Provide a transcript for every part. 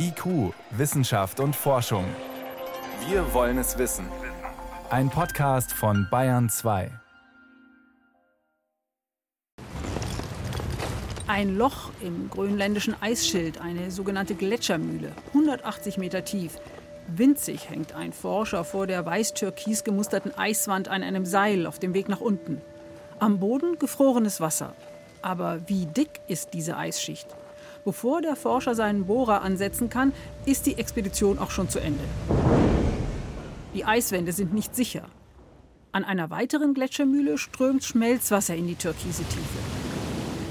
IQ, Wissenschaft und Forschung. Wir wollen es wissen. Ein Podcast von Bayern 2. Ein Loch im grönländischen Eisschild, eine sogenannte Gletschermühle, 180 Meter tief. Winzig hängt ein Forscher vor der weiß-türkis gemusterten Eiswand an einem Seil auf dem Weg nach unten. Am Boden gefrorenes Wasser. Aber wie dick ist diese Eisschicht? Bevor der Forscher seinen Bohrer ansetzen kann, ist die Expedition auch schon zu Ende. Die Eiswände sind nicht sicher. An einer weiteren Gletschermühle strömt Schmelzwasser in die türkise Tiefe.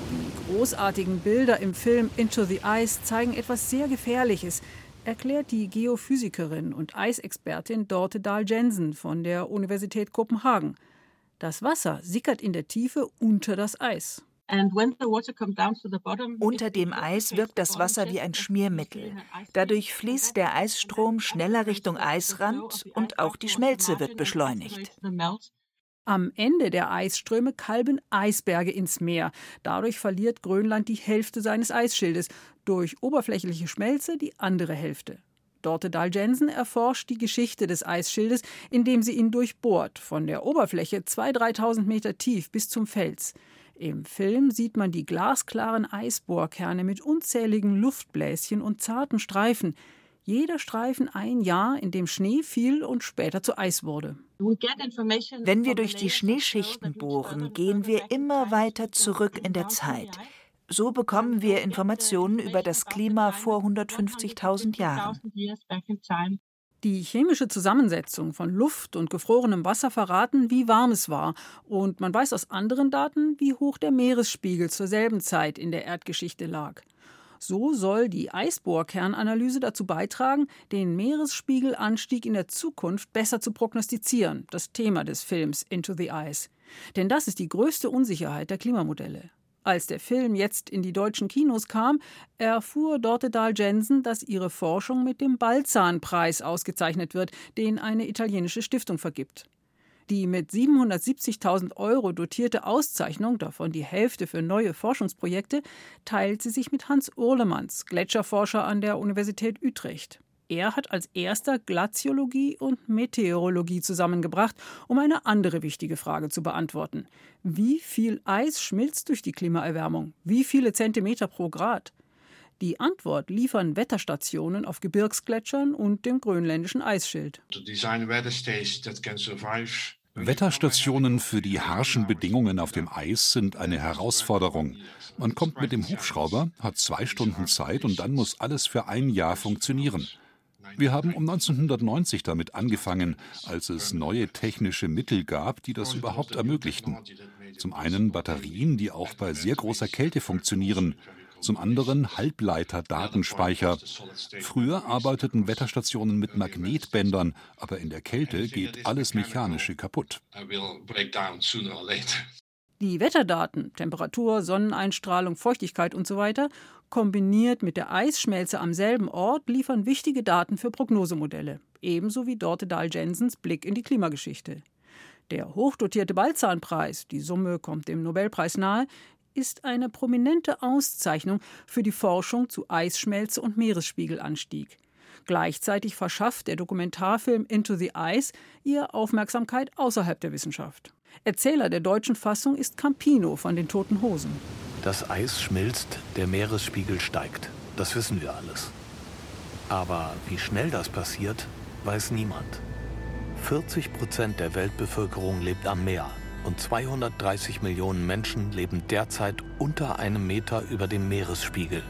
Die großartigen Bilder im Film Into the Ice zeigen etwas sehr Gefährliches, erklärt die Geophysikerin und Eisexpertin Dorte Dahl-Jensen von der Universität Kopenhagen. Das Wasser sickert in der Tiefe unter das Eis. Unter dem Eis wirkt das Wasser wie ein Schmiermittel. Dadurch fließt der Eisstrom schneller Richtung Eisrand und auch die Schmelze wird beschleunigt. Am Ende der Eisströme kalben Eisberge ins Meer. Dadurch verliert Grönland die Hälfte seines Eisschildes, durch oberflächliche Schmelze die andere Hälfte. Dorte Dahl Jensen erforscht die Geschichte des Eisschildes, indem sie ihn durchbohrt, von der Oberfläche 2.000, 3.000 Meter tief bis zum Fels. Im Film sieht man die glasklaren Eisbohrkerne mit unzähligen Luftbläschen und zarten Streifen. Jeder Streifen ein Jahr, in dem Schnee fiel und später zu Eis wurde. Wenn wir durch die Schneeschichten bohren, gehen wir immer weiter zurück in der Zeit. So bekommen wir Informationen über das Klima vor 150.000 Jahren. Die chemische Zusammensetzung von Luft und gefrorenem Wasser verraten, wie warm es war. Und man weiß aus anderen Daten, wie hoch der Meeresspiegel zur selben Zeit in der Erdgeschichte lag. So soll die Eisbohrkernanalyse dazu beitragen, den Meeresspiegelanstieg in der Zukunft besser zu prognostizieren, das Thema des Films Into the Ice. Denn das ist die größte Unsicherheit der Klimamodelle. Als der Film jetzt in die deutschen Kinos kam, erfuhr Dorte Dahl-Jensen, dass ihre Forschung mit dem Balzan-Preis ausgezeichnet wird, den eine italienische Stiftung vergibt. Die mit 770.000 Euro dotierte Auszeichnung, davon die Hälfte für neue Forschungsprojekte, teilt sie sich mit Hans Urlemanns, Gletscherforscher an der Universität Utrecht. Er hat als erster Glaziologie und Meteorologie zusammengebracht, um eine andere wichtige Frage zu beantworten. Wie viel Eis schmilzt durch die Klimaerwärmung? Wie viele Zentimeter pro Grad? Die Antwort liefern Wetterstationen auf Gebirgsgletschern und dem grönländischen Eisschild. Wetterstationen für die harschen Bedingungen auf dem Eis sind eine Herausforderung. Man kommt mit dem Hubschrauber, hat zwei Stunden Zeit und dann muss alles für ein Jahr funktionieren. Wir haben um 1990 damit angefangen, als es neue technische Mittel gab, die das überhaupt ermöglichten. Zum einen Batterien, die auch bei sehr großer Kälte funktionieren, zum anderen Halbleiter-Datenspeicher. Früher arbeiteten Wetterstationen mit Magnetbändern, aber in der Kälte geht alles Mechanische kaputt. Die Wetterdaten, Temperatur, Sonneneinstrahlung, Feuchtigkeit usw. So kombiniert mit der Eisschmelze am selben Ort liefern wichtige Daten für Prognosemodelle, ebenso wie Dorte Dahl-Jensens Blick in die Klimageschichte. Der hochdotierte Balzan-Preis, die Summe kommt dem Nobelpreis nahe, ist eine prominente Auszeichnung für die Forschung zu Eisschmelze und Meeresspiegelanstieg. Gleichzeitig verschafft der Dokumentarfilm Into the Ice ihr Aufmerksamkeit außerhalb der Wissenschaft. Erzähler der deutschen Fassung ist Campino von den Toten Hosen. Das Eis schmilzt, der Meeresspiegel steigt. Das wissen wir alles. Aber wie schnell das passiert, weiß niemand. 40 Prozent der Weltbevölkerung lebt am Meer und 230 Millionen Menschen leben derzeit unter einem Meter über dem Meeresspiegel.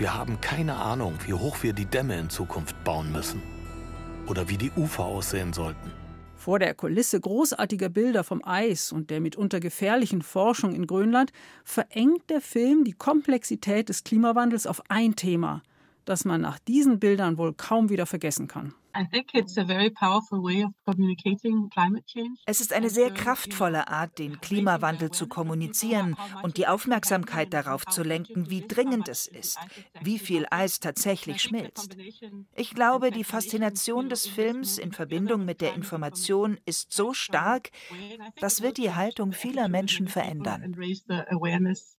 Wir haben keine Ahnung, wie hoch wir die Dämme in Zukunft bauen müssen oder wie die Ufer aussehen sollten. Vor der Kulisse großartiger Bilder vom Eis und der mitunter gefährlichen Forschung in Grönland verengt der Film die Komplexität des Klimawandels auf ein Thema, das man nach diesen Bildern wohl kaum wieder vergessen kann. Es ist eine sehr kraftvolle Art, den Klimawandel zu kommunizieren und die Aufmerksamkeit darauf zu lenken, wie dringend es ist, wie viel Eis tatsächlich schmilzt. Ich glaube, die Faszination des Films in Verbindung mit der Information ist so stark, das wird die Haltung vieler Menschen verändern.